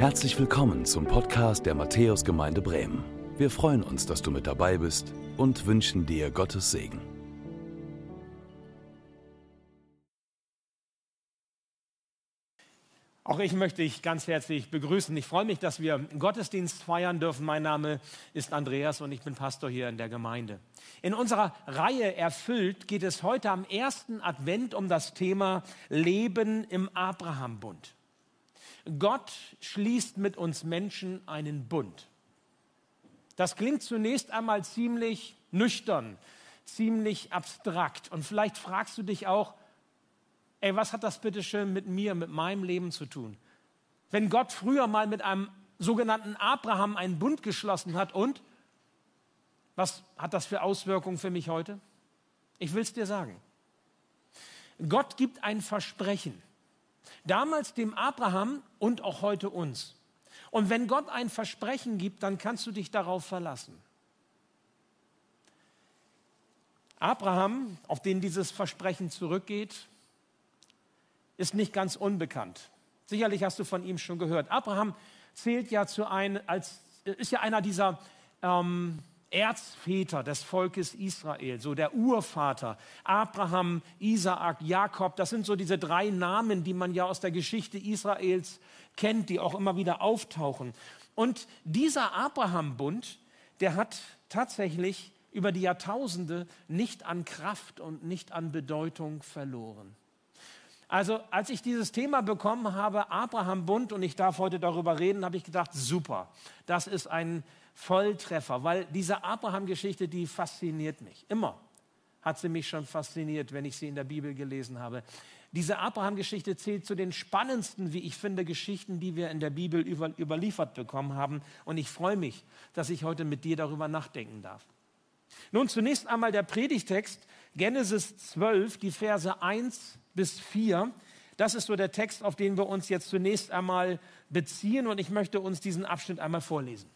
Herzlich willkommen zum Podcast der Matthäusgemeinde Bremen. Wir freuen uns, dass du mit dabei bist und wünschen dir Gottes Segen. Auch ich möchte dich ganz herzlich begrüßen. Ich freue mich, dass wir Gottesdienst feiern dürfen. Mein Name ist Andreas und ich bin Pastor hier in der Gemeinde. In unserer Reihe Erfüllt geht es heute am ersten Advent um das Thema Leben im Abrahambund. Gott schließt mit uns Menschen einen Bund. Das klingt zunächst einmal ziemlich nüchtern, ziemlich abstrakt. Und vielleicht fragst du dich auch, ey, was hat das bitte schön mit mir, mit meinem Leben zu tun? Wenn Gott früher mal mit einem sogenannten Abraham einen Bund geschlossen hat und was hat das für Auswirkungen für mich heute? Ich will es dir sagen. Gott gibt ein Versprechen. Damals dem Abraham und auch heute uns. Und wenn Gott ein Versprechen gibt, dann kannst du dich darauf verlassen. Abraham, auf den dieses Versprechen zurückgeht, ist nicht ganz unbekannt. Sicherlich hast du von ihm schon gehört. Abraham zählt ja zu ein, als ist ja einer dieser ähm, Erzväter des Volkes Israel, so der Urvater, Abraham, Isaak, Jakob, das sind so diese drei Namen, die man ja aus der Geschichte Israels kennt, die auch immer wieder auftauchen. Und dieser Abraham-Bund, der hat tatsächlich über die Jahrtausende nicht an Kraft und nicht an Bedeutung verloren. Also als ich dieses Thema bekommen habe, Abraham-Bund, und ich darf heute darüber reden, habe ich gedacht, super, das ist ein Volltreffer, weil diese Abraham-Geschichte, die fasziniert mich. Immer hat sie mich schon fasziniert, wenn ich sie in der Bibel gelesen habe. Diese Abraham-Geschichte zählt zu den spannendsten, wie ich finde, Geschichten, die wir in der Bibel über, überliefert bekommen haben. Und ich freue mich, dass ich heute mit dir darüber nachdenken darf. Nun zunächst einmal der Predigtext, Genesis 12, die Verse 1 bis 4. Das ist so der Text, auf den wir uns jetzt zunächst einmal beziehen. Und ich möchte uns diesen Abschnitt einmal vorlesen.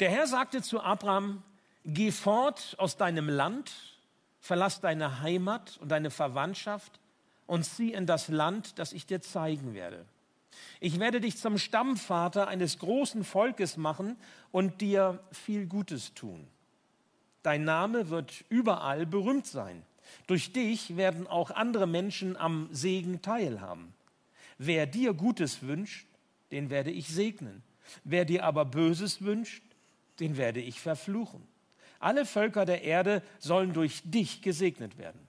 Der Herr sagte zu Abraham, geh fort aus deinem Land, verlass deine Heimat und deine Verwandtschaft und zieh in das Land, das ich dir zeigen werde. Ich werde dich zum Stammvater eines großen Volkes machen und dir viel Gutes tun. Dein Name wird überall berühmt sein. Durch dich werden auch andere Menschen am Segen teilhaben. Wer dir Gutes wünscht, den werde ich segnen. Wer dir aber Böses wünscht, den werde ich verfluchen. Alle Völker der Erde sollen durch dich gesegnet werden.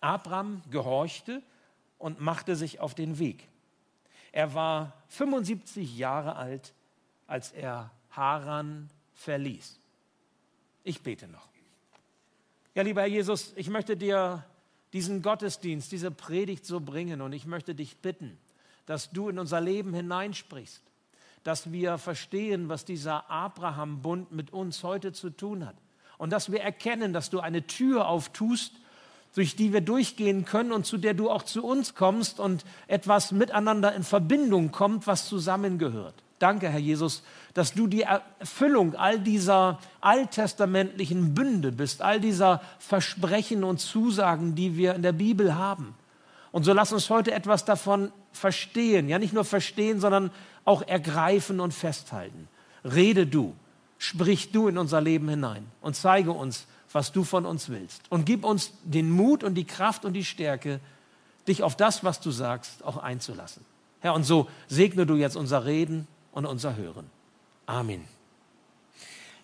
Abraham gehorchte und machte sich auf den Weg. Er war 75 Jahre alt, als er Haran verließ. Ich bete noch. Ja, lieber Herr Jesus, ich möchte dir diesen Gottesdienst, diese Predigt so bringen und ich möchte dich bitten, dass du in unser Leben hineinsprichst dass wir verstehen, was dieser Abraham-Bund mit uns heute zu tun hat. Und dass wir erkennen, dass du eine Tür auftust, durch die wir durchgehen können und zu der du auch zu uns kommst und etwas miteinander in Verbindung kommt, was zusammengehört. Danke, Herr Jesus, dass du die Erfüllung all dieser alttestamentlichen Bünde bist, all dieser Versprechen und Zusagen, die wir in der Bibel haben. Und so lass uns heute etwas davon verstehen. Ja, nicht nur verstehen, sondern auch ergreifen und festhalten. Rede du, sprich du in unser Leben hinein und zeige uns, was du von uns willst. Und gib uns den Mut und die Kraft und die Stärke, dich auf das, was du sagst, auch einzulassen. Herr, und so segne du jetzt unser Reden und unser Hören. Amen.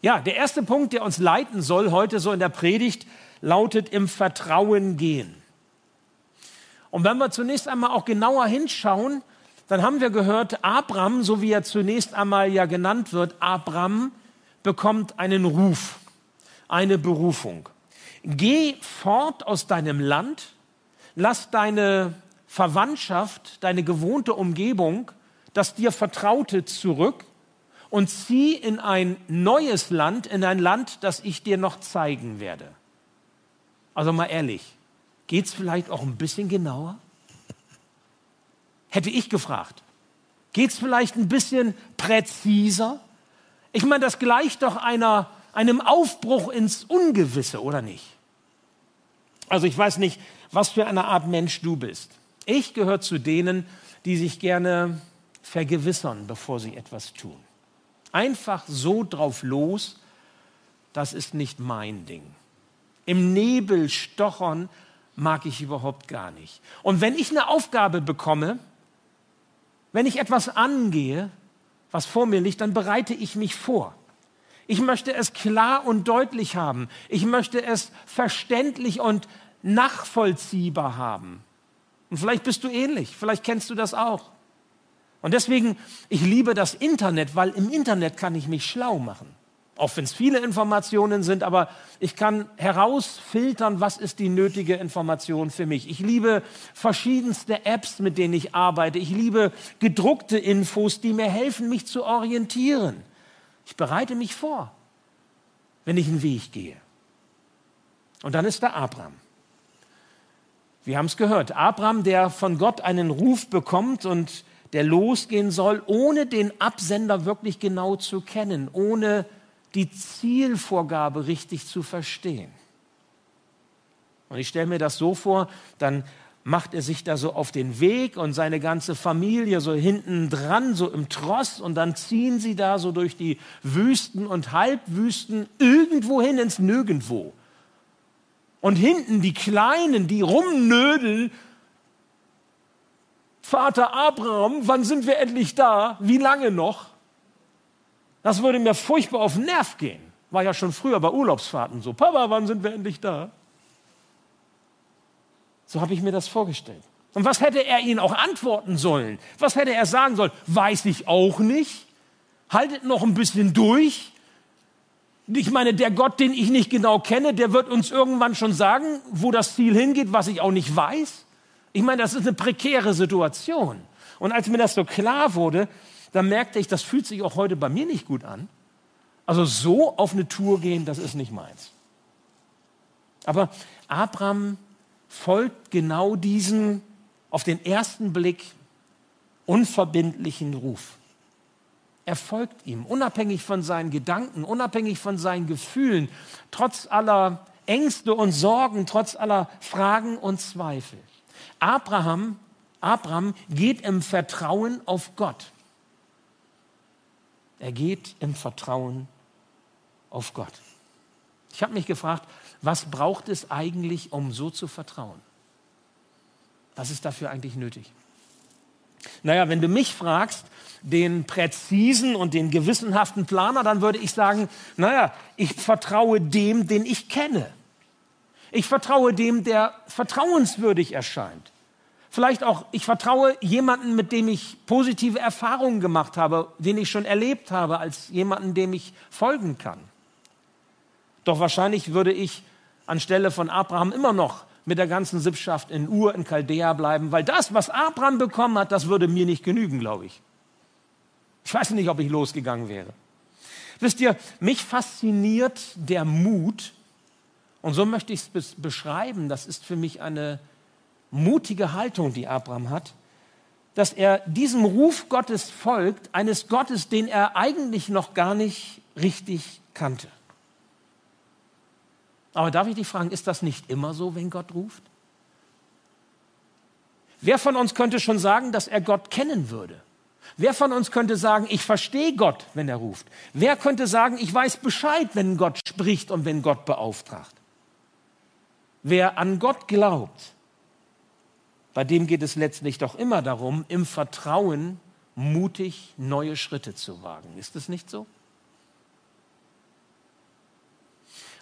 Ja, der erste Punkt, der uns leiten soll heute so in der Predigt, lautet im Vertrauen gehen. Und wenn wir zunächst einmal auch genauer hinschauen, dann haben wir gehört, Abram, so wie er zunächst einmal ja genannt wird, Abram bekommt einen Ruf, eine Berufung. Geh fort aus deinem Land, lass deine Verwandtschaft, deine gewohnte Umgebung, das dir Vertraute zurück und zieh in ein neues Land, in ein Land, das ich dir noch zeigen werde. Also mal ehrlich, geht es vielleicht auch ein bisschen genauer? Hätte ich gefragt. Geht es vielleicht ein bisschen präziser? Ich meine, das gleicht doch einer, einem Aufbruch ins Ungewisse, oder nicht? Also ich weiß nicht, was für eine Art Mensch du bist. Ich gehöre zu denen, die sich gerne vergewissern, bevor sie etwas tun. Einfach so drauf los, das ist nicht mein Ding. Im Nebel stochern mag ich überhaupt gar nicht. Und wenn ich eine Aufgabe bekomme, wenn ich etwas angehe, was vor mir liegt, dann bereite ich mich vor. Ich möchte es klar und deutlich haben. Ich möchte es verständlich und nachvollziehbar haben. Und vielleicht bist du ähnlich, vielleicht kennst du das auch. Und deswegen, ich liebe das Internet, weil im Internet kann ich mich schlau machen. Auch wenn es viele Informationen sind, aber ich kann herausfiltern, was ist die nötige Information für mich. Ich liebe verschiedenste Apps, mit denen ich arbeite. Ich liebe gedruckte Infos, die mir helfen, mich zu orientieren. Ich bereite mich vor, wenn ich einen Weg gehe. Und dann ist da Abraham. Wir haben es gehört. Abraham, der von Gott einen Ruf bekommt und der losgehen soll, ohne den Absender wirklich genau zu kennen, ohne die Zielvorgabe richtig zu verstehen. Und ich stelle mir das so vor, dann macht er sich da so auf den Weg und seine ganze Familie so hinten dran, so im Tross und dann ziehen sie da so durch die Wüsten und Halbwüsten irgendwo hin ins Nirgendwo. Und hinten die Kleinen, die rumnödeln, Vater Abraham, wann sind wir endlich da? Wie lange noch? Das würde mir furchtbar auf den Nerv gehen. War ja schon früher bei Urlaubsfahrten so. Papa, wann sind wir endlich da? So habe ich mir das vorgestellt. Und was hätte er ihnen auch antworten sollen? Was hätte er sagen sollen? Weiß ich auch nicht. Haltet noch ein bisschen durch. Ich meine, der Gott, den ich nicht genau kenne, der wird uns irgendwann schon sagen, wo das Ziel hingeht, was ich auch nicht weiß. Ich meine, das ist eine prekäre Situation. Und als mir das so klar wurde, dann merkte ich, das fühlt sich auch heute bei mir nicht gut an. Also so auf eine Tour gehen, das ist nicht meins. Aber Abraham folgt genau diesem auf den ersten Blick unverbindlichen Ruf. Er folgt ihm, unabhängig von seinen Gedanken, unabhängig von seinen Gefühlen, trotz aller Ängste und Sorgen, trotz aller Fragen und Zweifel. Abraham, Abraham geht im Vertrauen auf Gott. Er geht im Vertrauen auf Gott. Ich habe mich gefragt, was braucht es eigentlich, um so zu vertrauen? Was ist dafür eigentlich nötig? Naja, wenn du mich fragst, den präzisen und den gewissenhaften Planer, dann würde ich sagen, naja, ich vertraue dem, den ich kenne. Ich vertraue dem, der vertrauenswürdig erscheint. Vielleicht auch, ich vertraue jemanden, mit dem ich positive Erfahrungen gemacht habe, den ich schon erlebt habe, als jemanden, dem ich folgen kann. Doch wahrscheinlich würde ich anstelle von Abraham immer noch mit der ganzen Sippschaft in Ur in Chaldea bleiben, weil das, was Abraham bekommen hat, das würde mir nicht genügen, glaube ich. Ich weiß nicht, ob ich losgegangen wäre. Wisst ihr, mich fasziniert der Mut, und so möchte ich es beschreiben, das ist für mich eine mutige Haltung, die Abraham hat, dass er diesem Ruf Gottes folgt, eines Gottes, den er eigentlich noch gar nicht richtig kannte. Aber darf ich dich fragen, ist das nicht immer so, wenn Gott ruft? Wer von uns könnte schon sagen, dass er Gott kennen würde? Wer von uns könnte sagen, ich verstehe Gott, wenn er ruft? Wer könnte sagen, ich weiß Bescheid, wenn Gott spricht und wenn Gott beauftragt? Wer an Gott glaubt, bei dem geht es letztlich doch immer darum, im Vertrauen mutig neue Schritte zu wagen. Ist es nicht so?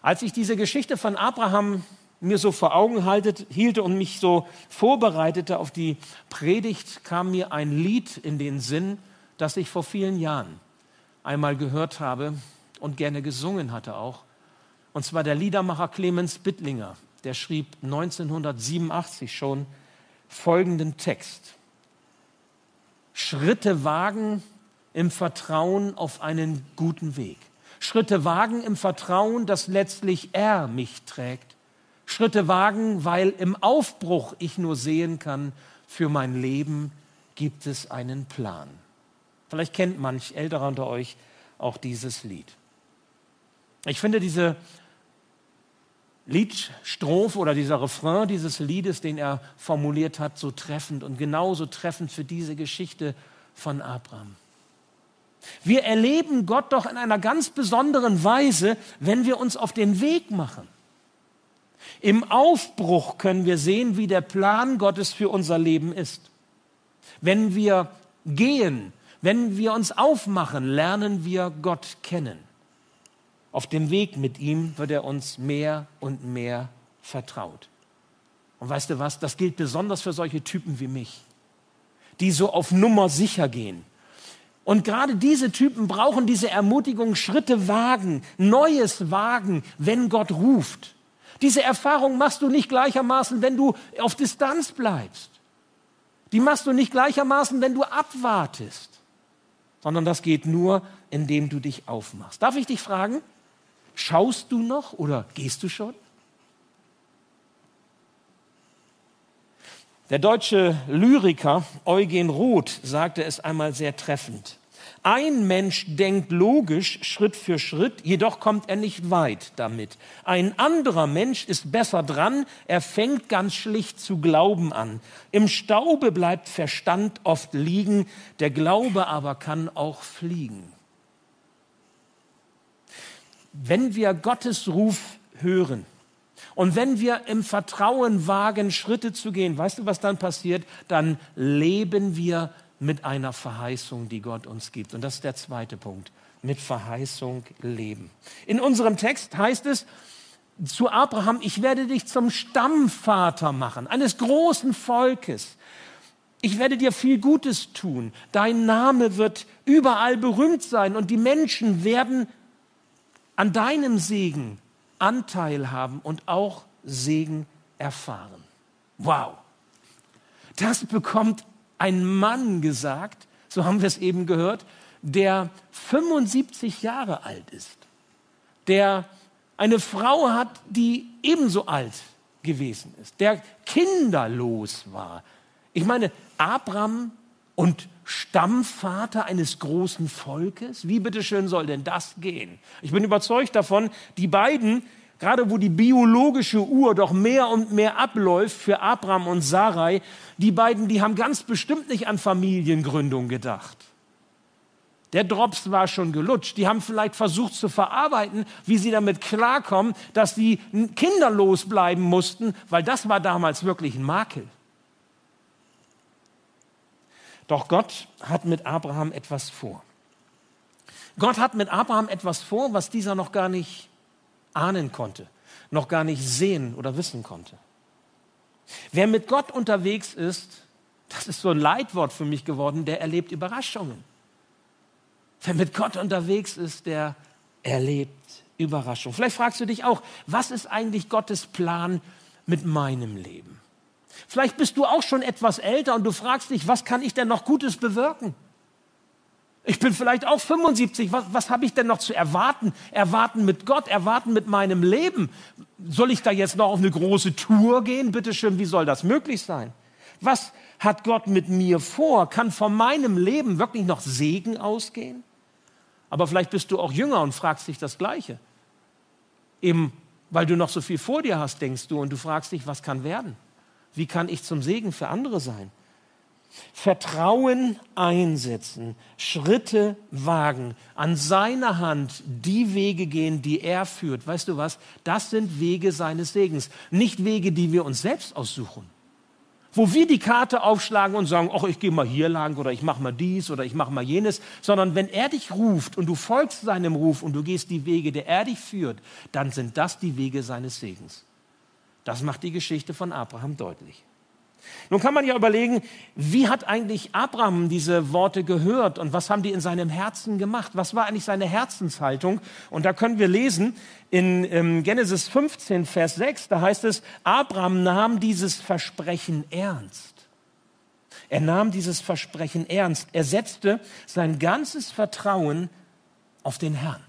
Als ich diese Geschichte von Abraham mir so vor Augen hielte und mich so vorbereitete auf die Predigt, kam mir ein Lied in den Sinn, das ich vor vielen Jahren einmal gehört habe und gerne gesungen hatte auch. Und zwar der Liedermacher Clemens Bittlinger, der schrieb 1987 schon folgenden Text. Schritte wagen im Vertrauen auf einen guten Weg. Schritte wagen im Vertrauen, dass letztlich er mich trägt. Schritte wagen, weil im Aufbruch ich nur sehen kann, für mein Leben gibt es einen Plan. Vielleicht kennt manch älterer unter euch auch dieses Lied. Ich finde diese Liedstrophe oder dieser Refrain dieses Liedes, den er formuliert hat, so treffend und genauso treffend für diese Geschichte von Abraham. Wir erleben Gott doch in einer ganz besonderen Weise, wenn wir uns auf den Weg machen. Im Aufbruch können wir sehen, wie der Plan Gottes für unser Leben ist. Wenn wir gehen, wenn wir uns aufmachen, lernen wir Gott kennen. Auf dem Weg mit ihm wird er uns mehr und mehr vertraut. Und weißt du was, das gilt besonders für solche Typen wie mich, die so auf Nummer sicher gehen. Und gerade diese Typen brauchen diese Ermutigung, Schritte wagen, Neues wagen, wenn Gott ruft. Diese Erfahrung machst du nicht gleichermaßen, wenn du auf Distanz bleibst. Die machst du nicht gleichermaßen, wenn du abwartest, sondern das geht nur, indem du dich aufmachst. Darf ich dich fragen, schaust du noch oder gehst du schon? Der deutsche Lyriker Eugen Roth sagte es einmal sehr treffend. Ein Mensch denkt logisch Schritt für Schritt, jedoch kommt er nicht weit damit. Ein anderer Mensch ist besser dran, er fängt ganz schlicht zu glauben an. Im Staube bleibt Verstand oft liegen, der Glaube aber kann auch fliegen. Wenn wir Gottes Ruf hören, und wenn wir im Vertrauen wagen, Schritte zu gehen, weißt du, was dann passiert? Dann leben wir mit einer Verheißung, die Gott uns gibt. Und das ist der zweite Punkt. Mit Verheißung leben. In unserem Text heißt es zu Abraham, ich werde dich zum Stammvater machen, eines großen Volkes. Ich werde dir viel Gutes tun. Dein Name wird überall berühmt sein und die Menschen werden an deinem Segen Anteil haben und auch Segen erfahren. Wow. Das bekommt ein Mann gesagt, so haben wir es eben gehört, der 75 Jahre alt ist, der eine Frau hat, die ebenso alt gewesen ist, der kinderlos war. Ich meine, Abraham und Stammvater eines großen Volkes? Wie bitteschön soll denn das gehen? Ich bin überzeugt davon, die beiden, gerade wo die biologische Uhr doch mehr und mehr abläuft für Abraham und Sarai, die beiden, die haben ganz bestimmt nicht an Familiengründung gedacht. Der Drops war schon gelutscht. Die haben vielleicht versucht zu verarbeiten, wie sie damit klarkommen, dass sie kinderlos bleiben mussten, weil das war damals wirklich ein Makel. Doch Gott hat mit Abraham etwas vor. Gott hat mit Abraham etwas vor, was dieser noch gar nicht ahnen konnte, noch gar nicht sehen oder wissen konnte. Wer mit Gott unterwegs ist, das ist so ein Leitwort für mich geworden, der erlebt Überraschungen. Wer mit Gott unterwegs ist, der erlebt Überraschungen. Vielleicht fragst du dich auch, was ist eigentlich Gottes Plan mit meinem Leben? Vielleicht bist du auch schon etwas älter und du fragst dich, was kann ich denn noch Gutes bewirken? Ich bin vielleicht auch 75. Was, was habe ich denn noch zu erwarten? Erwarten mit Gott, erwarten mit meinem Leben. Soll ich da jetzt noch auf eine große Tour gehen? Bitte schön, wie soll das möglich sein? Was hat Gott mit mir vor? Kann von meinem Leben wirklich noch Segen ausgehen? Aber vielleicht bist du auch jünger und fragst dich das Gleiche. Eben weil du noch so viel vor dir hast, denkst du, und du fragst dich, was kann werden? Wie kann ich zum Segen für andere sein? Vertrauen einsetzen, Schritte wagen, an seiner Hand die Wege gehen, die er führt. Weißt du was? Das sind Wege seines Segens, nicht Wege, die wir uns selbst aussuchen. Wo wir die Karte aufschlagen und sagen, ach, ich gehe mal hier lang oder ich mache mal dies oder ich mache mal jenes, sondern wenn er dich ruft und du folgst seinem Ruf und du gehst die Wege, der er dich führt, dann sind das die Wege seines Segens. Das macht die Geschichte von Abraham deutlich. Nun kann man ja überlegen, wie hat eigentlich Abraham diese Worte gehört und was haben die in seinem Herzen gemacht? Was war eigentlich seine Herzenshaltung? Und da können wir lesen in ähm, Genesis 15, Vers 6, da heißt es, Abraham nahm dieses Versprechen ernst. Er nahm dieses Versprechen ernst. Er setzte sein ganzes Vertrauen auf den Herrn.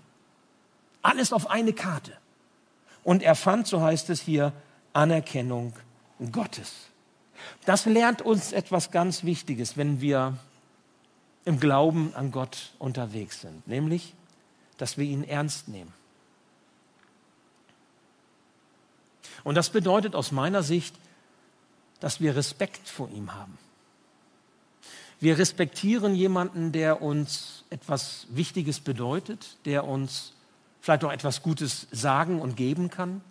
Alles auf eine Karte. Und er fand, so heißt es hier, Anerkennung Gottes. Das lernt uns etwas ganz Wichtiges, wenn wir im Glauben an Gott unterwegs sind, nämlich, dass wir ihn ernst nehmen. Und das bedeutet aus meiner Sicht, dass wir Respekt vor ihm haben. Wir respektieren jemanden, der uns etwas Wichtiges bedeutet, der uns vielleicht auch etwas Gutes sagen und geben kann.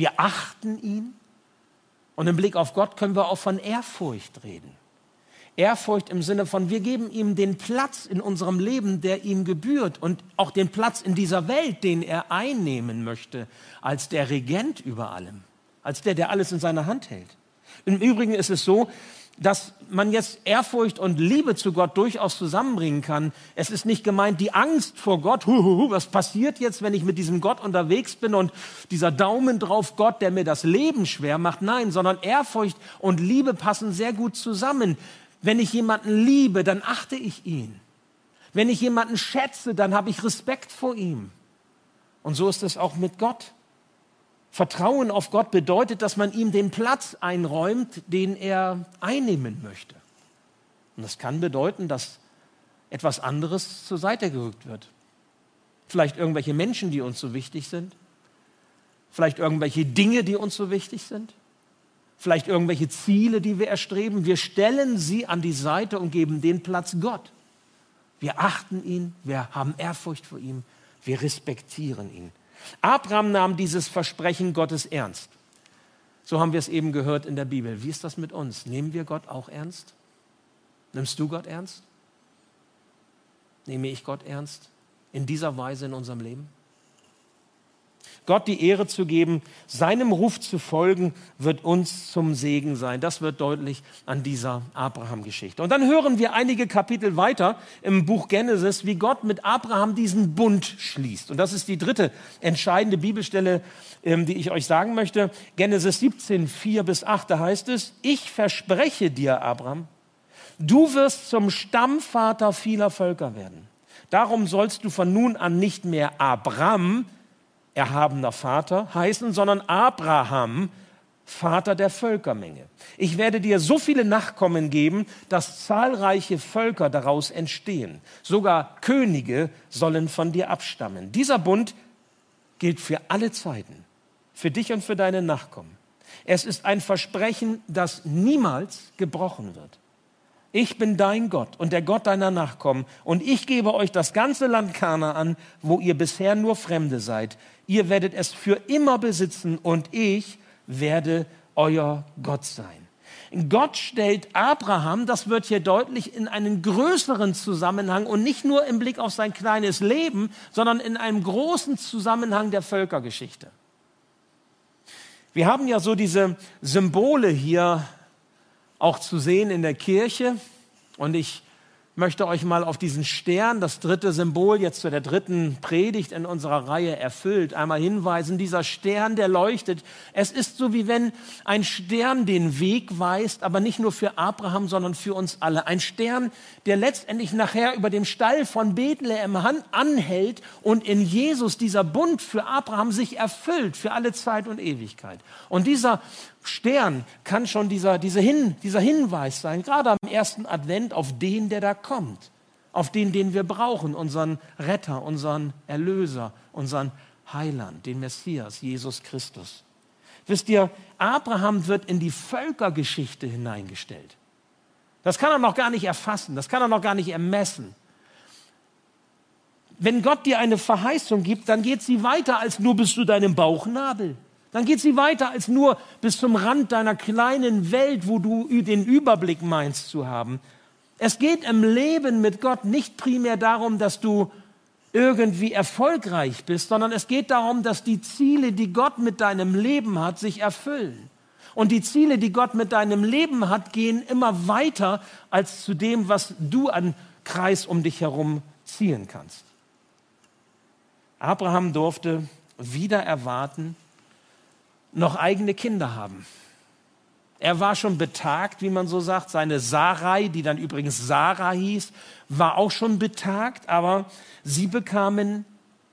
Wir achten ihn. Und im Blick auf Gott können wir auch von Ehrfurcht reden. Ehrfurcht im Sinne von, wir geben ihm den Platz in unserem Leben, der ihm gebührt und auch den Platz in dieser Welt, den er einnehmen möchte, als der Regent über allem, als der, der alles in seiner Hand hält. Im Übrigen ist es so, dass man jetzt Ehrfurcht und Liebe zu Gott durchaus zusammenbringen kann. Es ist nicht gemeint die Angst vor Gott, hu, hu, hu, was passiert jetzt, wenn ich mit diesem Gott unterwegs bin und dieser Daumen drauf Gott, der mir das Leben schwer macht. Nein, sondern Ehrfurcht und Liebe passen sehr gut zusammen. Wenn ich jemanden liebe, dann achte ich ihn. Wenn ich jemanden schätze, dann habe ich Respekt vor ihm. Und so ist es auch mit Gott. Vertrauen auf Gott bedeutet, dass man ihm den Platz einräumt, den er einnehmen möchte. Und das kann bedeuten, dass etwas anderes zur Seite gerückt wird. Vielleicht irgendwelche Menschen, die uns so wichtig sind. Vielleicht irgendwelche Dinge, die uns so wichtig sind vielleicht irgendwelche Ziele, die wir erstreben. Wir stellen sie an die Seite und geben den Platz Gott. Wir achten ihn, wir haben Ehrfurcht vor ihm, wir respektieren ihn. Abraham nahm dieses Versprechen Gottes ernst. So haben wir es eben gehört in der Bibel. Wie ist das mit uns? Nehmen wir Gott auch ernst? Nimmst du Gott ernst? Nehme ich Gott ernst in dieser Weise in unserem Leben? Gott die Ehre zu geben, seinem Ruf zu folgen, wird uns zum Segen sein. Das wird deutlich an dieser Abraham-Geschichte. Und dann hören wir einige Kapitel weiter im Buch Genesis, wie Gott mit Abraham diesen Bund schließt. Und das ist die dritte entscheidende Bibelstelle, ähm, die ich euch sagen möchte. Genesis 17, 4 bis 8, da heißt es, ich verspreche dir, Abraham, du wirst zum Stammvater vieler Völker werden. Darum sollst du von nun an nicht mehr Abraham, erhabener Vater heißen, sondern Abraham, Vater der Völkermenge. Ich werde dir so viele Nachkommen geben, dass zahlreiche Völker daraus entstehen. Sogar Könige sollen von dir abstammen. Dieser Bund gilt für alle Zeiten, für dich und für deine Nachkommen. Es ist ein Versprechen, das niemals gebrochen wird. Ich bin dein Gott und der Gott deiner Nachkommen und ich gebe euch das ganze Land Kana an, wo ihr bisher nur Fremde seid ihr werdet es für immer besitzen und ich werde euer Gott sein. Gott stellt Abraham, das wird hier deutlich, in einen größeren Zusammenhang und nicht nur im Blick auf sein kleines Leben, sondern in einem großen Zusammenhang der Völkergeschichte. Wir haben ja so diese Symbole hier auch zu sehen in der Kirche und ich möchte euch mal auf diesen Stern, das dritte Symbol jetzt zu der dritten Predigt in unserer Reihe erfüllt, einmal hinweisen. Dieser Stern, der leuchtet. Es ist so, wie wenn ein Stern den Weg weist, aber nicht nur für Abraham, sondern für uns alle. Ein Stern, der letztendlich nachher über dem Stall von Bethlehem anhält und in Jesus dieser Bund für Abraham sich erfüllt für alle Zeit und Ewigkeit. Und dieser Stern kann schon dieser, dieser, Hin, dieser Hinweis sein, gerade am ersten Advent, auf den, der da kommt, auf den, den wir brauchen, unseren Retter, unseren Erlöser, unseren Heiland, den Messias, Jesus Christus. Wisst ihr, Abraham wird in die Völkergeschichte hineingestellt. Das kann er noch gar nicht erfassen, das kann er noch gar nicht ermessen. Wenn Gott dir eine Verheißung gibt, dann geht sie weiter als nur bis zu deinem Bauchnabel. Dann geht sie weiter als nur bis zum Rand deiner kleinen Welt, wo du den Überblick meinst zu haben. Es geht im Leben mit Gott nicht primär darum, dass du irgendwie erfolgreich bist, sondern es geht darum, dass die Ziele, die Gott mit deinem Leben hat, sich erfüllen. Und die Ziele, die Gott mit deinem Leben hat, gehen immer weiter als zu dem, was du an Kreis um dich herum ziehen kannst. Abraham durfte wieder erwarten, noch eigene Kinder haben. Er war schon betagt, wie man so sagt. Seine Sarai, die dann übrigens Sarah hieß, war auch schon betagt, aber sie bekamen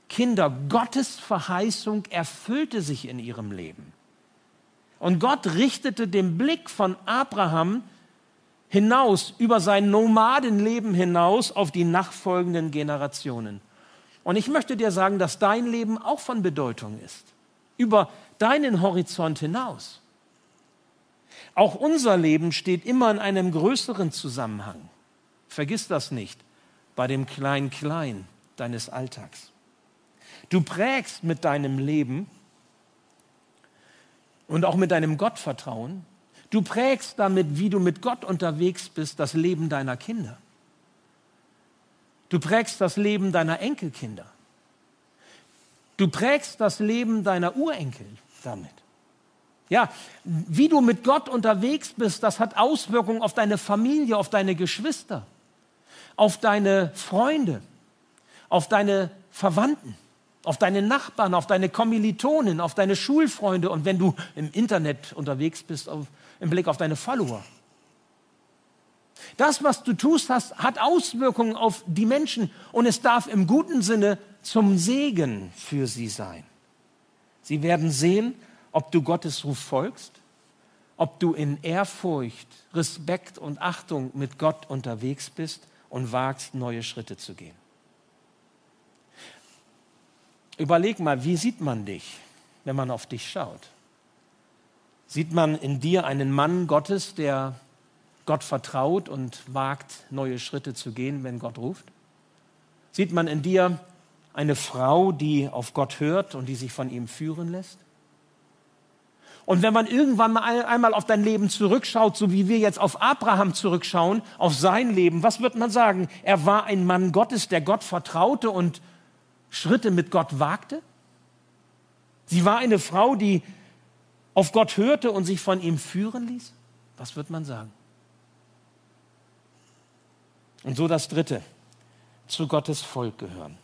Kinder. Gottes Verheißung erfüllte sich in ihrem Leben. Und Gott richtete den Blick von Abraham hinaus, über sein Nomadenleben hinaus auf die nachfolgenden Generationen. Und ich möchte dir sagen, dass dein Leben auch von Bedeutung ist. Über deinen Horizont hinaus. Auch unser Leben steht immer in einem größeren Zusammenhang. Vergiss das nicht bei dem Klein-Klein deines Alltags. Du prägst mit deinem Leben und auch mit deinem Gottvertrauen, du prägst damit, wie du mit Gott unterwegs bist, das Leben deiner Kinder. Du prägst das Leben deiner Enkelkinder. Du prägst das Leben deiner Urenkel damit. Ja, wie du mit Gott unterwegs bist, das hat Auswirkungen auf deine Familie, auf deine Geschwister, auf deine Freunde, auf deine Verwandten, auf deine Nachbarn, auf deine Kommilitonen, auf deine Schulfreunde und wenn du im Internet unterwegs bist, auf, im Blick auf deine Follower. Das, was du tust, hast, hat Auswirkungen auf die Menschen und es darf im guten Sinne zum Segen für sie sein. Sie werden sehen, ob du Gottes Ruf folgst, ob du in Ehrfurcht, Respekt und Achtung mit Gott unterwegs bist und wagst, neue Schritte zu gehen. Überleg mal, wie sieht man dich, wenn man auf dich schaut? Sieht man in dir einen Mann Gottes, der Gott vertraut und wagt, neue Schritte zu gehen, wenn Gott ruft? Sieht man in dir eine Frau, die auf Gott hört und die sich von ihm führen lässt? Und wenn man irgendwann mal einmal auf dein Leben zurückschaut, so wie wir jetzt auf Abraham zurückschauen, auf sein Leben, was wird man sagen? Er war ein Mann Gottes, der Gott vertraute und Schritte mit Gott wagte? Sie war eine Frau, die auf Gott hörte und sich von ihm führen ließ? Was wird man sagen? Und so das Dritte, zu Gottes Volk gehören.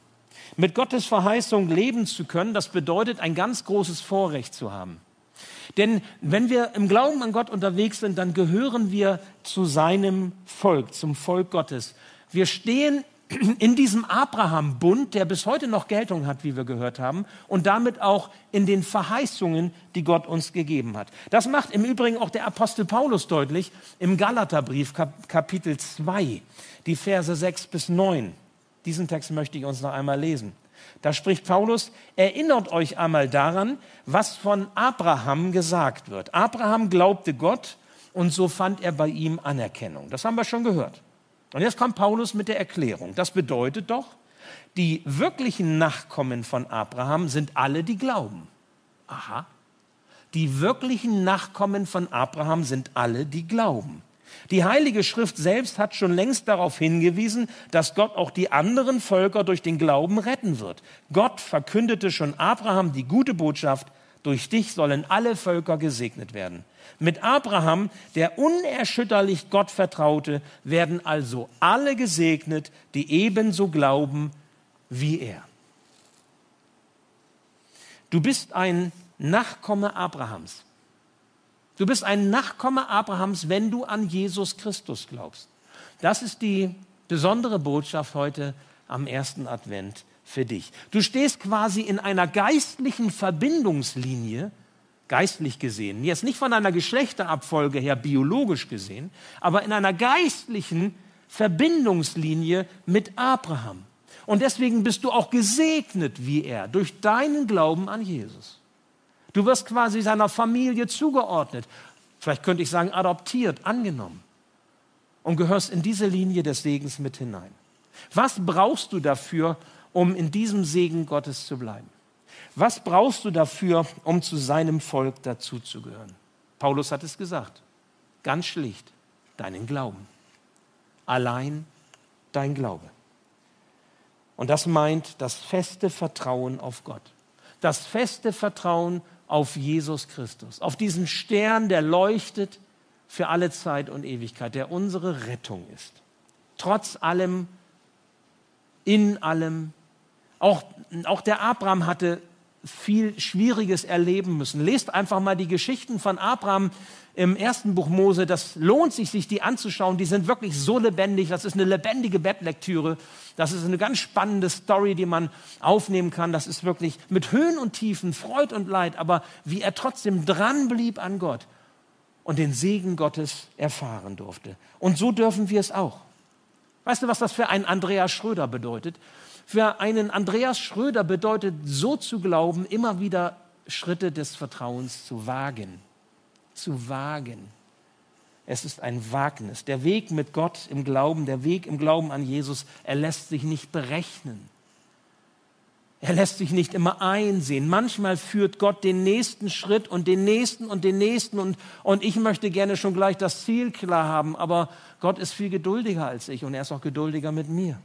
Mit Gottes Verheißung leben zu können, das bedeutet ein ganz großes Vorrecht zu haben. Denn wenn wir im Glauben an Gott unterwegs sind, dann gehören wir zu seinem Volk, zum Volk Gottes. Wir stehen in diesem Abraham-Bund, der bis heute noch Geltung hat, wie wir gehört haben, und damit auch in den Verheißungen, die Gott uns gegeben hat. Das macht im Übrigen auch der Apostel Paulus deutlich im Galaterbrief Kapitel 2, die Verse 6 bis 9. Diesen Text möchte ich uns noch einmal lesen. Da spricht Paulus, erinnert euch einmal daran, was von Abraham gesagt wird. Abraham glaubte Gott und so fand er bei ihm Anerkennung. Das haben wir schon gehört. Und jetzt kommt Paulus mit der Erklärung. Das bedeutet doch, die wirklichen Nachkommen von Abraham sind alle, die glauben. Aha. Die wirklichen Nachkommen von Abraham sind alle, die glauben. Die Heilige Schrift selbst hat schon längst darauf hingewiesen, dass Gott auch die anderen Völker durch den Glauben retten wird. Gott verkündete schon Abraham die gute Botschaft, durch dich sollen alle Völker gesegnet werden. Mit Abraham, der unerschütterlich Gott vertraute, werden also alle gesegnet, die ebenso glauben wie er. Du bist ein Nachkomme Abrahams. Du bist ein Nachkomme Abrahams, wenn du an Jesus Christus glaubst. Das ist die besondere Botschaft heute am ersten Advent für dich. Du stehst quasi in einer geistlichen Verbindungslinie, geistlich gesehen, jetzt nicht von einer Geschlechterabfolge her biologisch gesehen, aber in einer geistlichen Verbindungslinie mit Abraham. Und deswegen bist du auch gesegnet wie er durch deinen Glauben an Jesus. Du wirst quasi seiner Familie zugeordnet. Vielleicht könnte ich sagen, adoptiert, angenommen. Und gehörst in diese Linie des Segens mit hinein. Was brauchst du dafür, um in diesem Segen Gottes zu bleiben? Was brauchst du dafür, um zu seinem Volk dazuzugehören? Paulus hat es gesagt. Ganz schlicht, deinen Glauben. Allein dein Glaube. Und das meint das feste Vertrauen auf Gott. Das feste Vertrauen auf Jesus Christus, auf diesen Stern, der leuchtet für alle Zeit und Ewigkeit, der unsere Rettung ist. Trotz allem, in allem. Auch, auch der Abraham hatte viel Schwieriges erleben müssen. Lest einfach mal die Geschichten von Abraham im ersten Buch Mose. Das lohnt sich, sich die anzuschauen. Die sind wirklich so lebendig. Das ist eine lebendige Bettlektüre. Das ist eine ganz spannende Story, die man aufnehmen kann. Das ist wirklich mit Höhen und Tiefen, Freud und Leid, aber wie er trotzdem dran blieb an Gott und den Segen Gottes erfahren durfte. Und so dürfen wir es auch. Weißt du, was das für einen Andreas Schröder bedeutet? Für einen Andreas Schröder bedeutet so zu glauben, immer wieder Schritte des Vertrauens zu wagen. Zu wagen. Es ist ein Wagnis. Der Weg mit Gott im Glauben, der Weg im Glauben an Jesus, er lässt sich nicht berechnen. Er lässt sich nicht immer einsehen. Manchmal führt Gott den nächsten Schritt und den nächsten und den nächsten und, und ich möchte gerne schon gleich das Ziel klar haben, aber Gott ist viel geduldiger als ich und er ist auch geduldiger mit mir.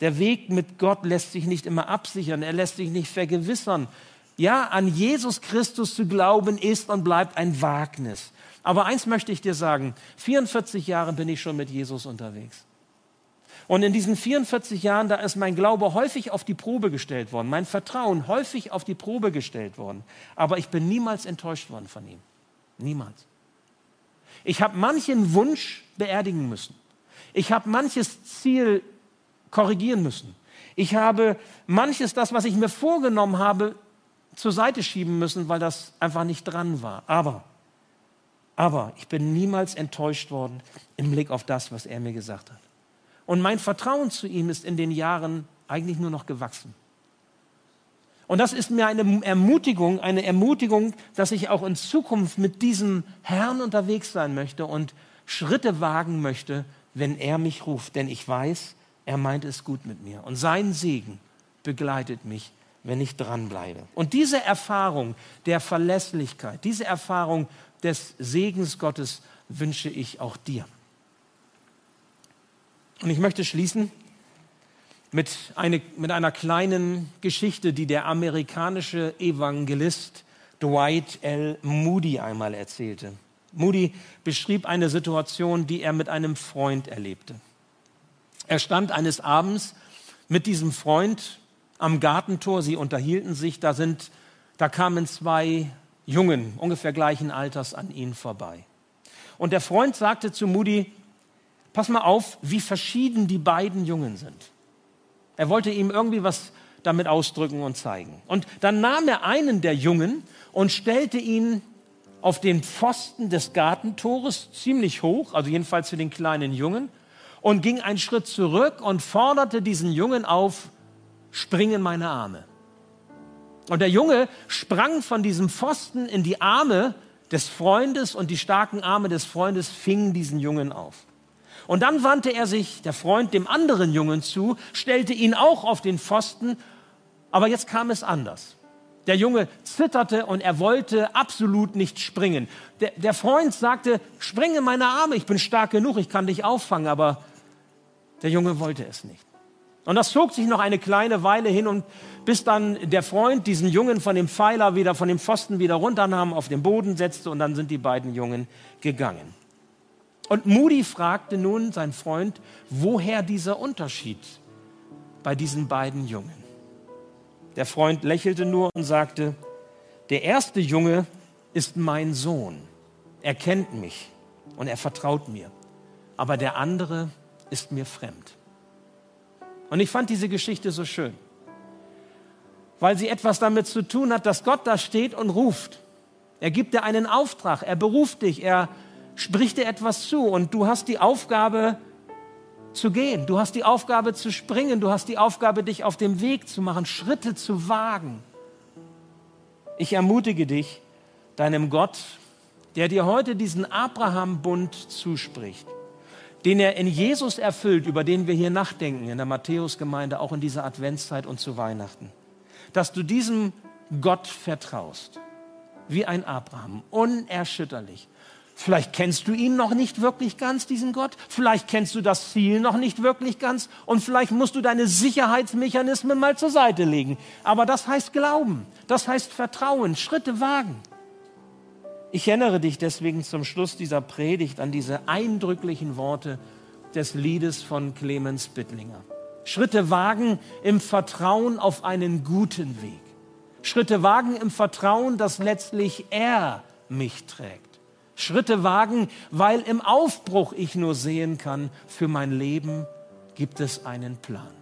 Der Weg mit Gott lässt sich nicht immer absichern, er lässt sich nicht vergewissern. Ja, an Jesus Christus zu glauben ist und bleibt ein Wagnis. Aber eins möchte ich dir sagen, 44 Jahre bin ich schon mit Jesus unterwegs. Und in diesen 44 Jahren, da ist mein Glaube häufig auf die Probe gestellt worden, mein Vertrauen häufig auf die Probe gestellt worden. Aber ich bin niemals enttäuscht worden von ihm. Niemals. Ich habe manchen Wunsch beerdigen müssen. Ich habe manches Ziel korrigieren müssen. Ich habe manches, das, was ich mir vorgenommen habe, zur Seite schieben müssen, weil das einfach nicht dran war. Aber, aber ich bin niemals enttäuscht worden im Blick auf das, was er mir gesagt hat. Und mein Vertrauen zu ihm ist in den Jahren eigentlich nur noch gewachsen. Und das ist mir eine Ermutigung, eine Ermutigung, dass ich auch in Zukunft mit diesem Herrn unterwegs sein möchte und Schritte wagen möchte, wenn er mich ruft. Denn ich weiß, er meint es gut mit mir. Und sein Segen begleitet mich, wenn ich dranbleibe. Und diese Erfahrung der Verlässlichkeit, diese Erfahrung des Segens Gottes wünsche ich auch dir. Und ich möchte schließen mit, eine, mit einer kleinen Geschichte, die der amerikanische Evangelist Dwight L. Moody einmal erzählte. Moody beschrieb eine Situation, die er mit einem Freund erlebte. Er stand eines Abends mit diesem Freund am Gartentor, sie unterhielten sich, da, sind, da kamen zwei Jungen ungefähr gleichen Alters an ihn vorbei. Und der Freund sagte zu Moody, pass mal auf, wie verschieden die beiden Jungen sind. Er wollte ihm irgendwie was damit ausdrücken und zeigen. Und dann nahm er einen der Jungen und stellte ihn auf den Pfosten des Gartentores ziemlich hoch, also jedenfalls für den kleinen Jungen, und ging einen Schritt zurück und forderte diesen Jungen auf, spring in meine Arme. Und der Junge sprang von diesem Pfosten in die Arme des Freundes und die starken Arme des Freundes fingen diesen Jungen auf. Und dann wandte er sich, der Freund, dem anderen Jungen zu, stellte ihn auch auf den Pfosten, aber jetzt kam es anders. Der Junge zitterte und er wollte absolut nicht springen. Der, der Freund sagte, springe meine Arme, ich bin stark genug, ich kann dich auffangen, aber der Junge wollte es nicht. Und das zog sich noch eine kleine Weile hin und bis dann der Freund diesen Jungen von dem Pfeiler wieder, von dem Pfosten wieder runternahm, auf den Boden setzte und dann sind die beiden Jungen gegangen. Und Moody fragte nun sein Freund, woher dieser Unterschied bei diesen beiden Jungen. Der Freund lächelte nur und sagte, der erste Junge ist mein Sohn. Er kennt mich und er vertraut mir. Aber der andere ist mir fremd. Und ich fand diese Geschichte so schön, weil sie etwas damit zu tun hat, dass Gott da steht und ruft. Er gibt dir einen Auftrag, er beruft dich, er spricht dir etwas zu und du hast die Aufgabe zu gehen, du hast die Aufgabe zu springen, du hast die Aufgabe, dich auf dem Weg zu machen, Schritte zu wagen. Ich ermutige dich, deinem Gott, der dir heute diesen Abraham-Bund zuspricht, den er in Jesus erfüllt, über den wir hier nachdenken, in der Matthäusgemeinde, auch in dieser Adventszeit und zu Weihnachten, dass du diesem Gott vertraust, wie ein Abraham, unerschütterlich, Vielleicht kennst du ihn noch nicht wirklich ganz, diesen Gott. Vielleicht kennst du das Ziel noch nicht wirklich ganz. Und vielleicht musst du deine Sicherheitsmechanismen mal zur Seite legen. Aber das heißt Glauben. Das heißt Vertrauen. Schritte wagen. Ich erinnere dich deswegen zum Schluss dieser Predigt an diese eindrücklichen Worte des Liedes von Clemens Bittlinger. Schritte wagen im Vertrauen auf einen guten Weg. Schritte wagen im Vertrauen, dass letztlich er mich trägt. Schritte wagen, weil im Aufbruch ich nur sehen kann, für mein Leben gibt es einen Plan.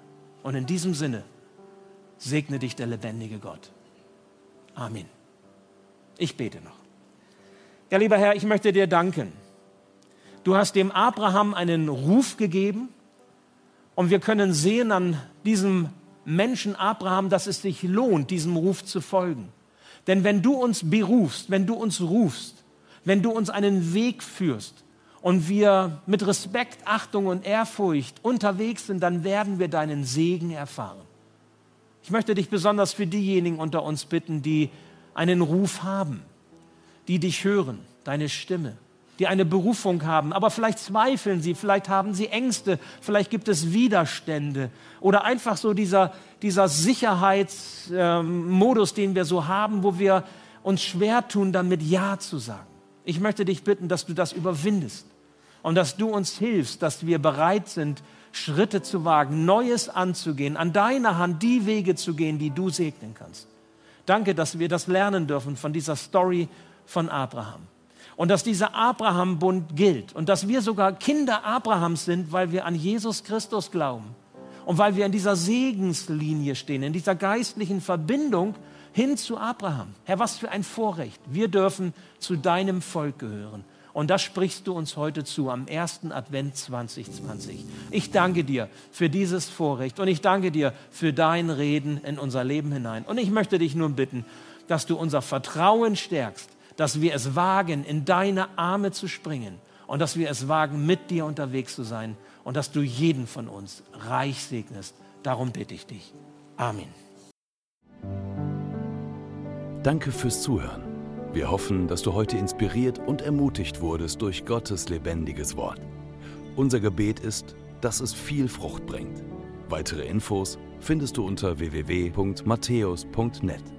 Und in diesem Sinne segne dich der lebendige Gott. Amen. Ich bete noch. Ja, lieber Herr, ich möchte dir danken. Du hast dem Abraham einen Ruf gegeben und wir können sehen an diesem Menschen Abraham, dass es sich lohnt, diesem Ruf zu folgen. Denn wenn du uns berufst, wenn du uns rufst, wenn du uns einen Weg führst, und wir mit Respekt, Achtung und Ehrfurcht unterwegs sind, dann werden wir deinen Segen erfahren. Ich möchte dich besonders für diejenigen unter uns bitten, die einen Ruf haben, die dich hören, deine Stimme, die eine Berufung haben, aber vielleicht zweifeln sie, vielleicht haben sie Ängste, vielleicht gibt es Widerstände oder einfach so dieser, dieser Sicherheitsmodus, den wir so haben, wo wir uns schwer tun, damit Ja zu sagen. Ich möchte dich bitten, dass du das überwindest und dass du uns hilfst, dass wir bereit sind, Schritte zu wagen, Neues anzugehen, an deiner Hand die Wege zu gehen, die du segnen kannst. Danke, dass wir das lernen dürfen von dieser Story von Abraham. Und dass dieser Abraham-Bund gilt und dass wir sogar Kinder Abrahams sind, weil wir an Jesus Christus glauben und weil wir in dieser Segenslinie stehen, in dieser geistlichen Verbindung hin zu Abraham. Herr, was für ein Vorrecht. Wir dürfen zu deinem Volk gehören. Und das sprichst du uns heute zu am ersten Advent 2020. Ich danke dir für dieses Vorrecht und ich danke dir für dein Reden in unser Leben hinein. Und ich möchte dich nun bitten, dass du unser Vertrauen stärkst, dass wir es wagen, in deine Arme zu springen und dass wir es wagen, mit dir unterwegs zu sein und dass du jeden von uns reich segnest. Darum bitte ich dich. Amen. Danke fürs Zuhören. Wir hoffen, dass du heute inspiriert und ermutigt wurdest durch Gottes lebendiges Wort. Unser Gebet ist, dass es viel Frucht bringt. Weitere Infos findest du unter www.matthäus.net.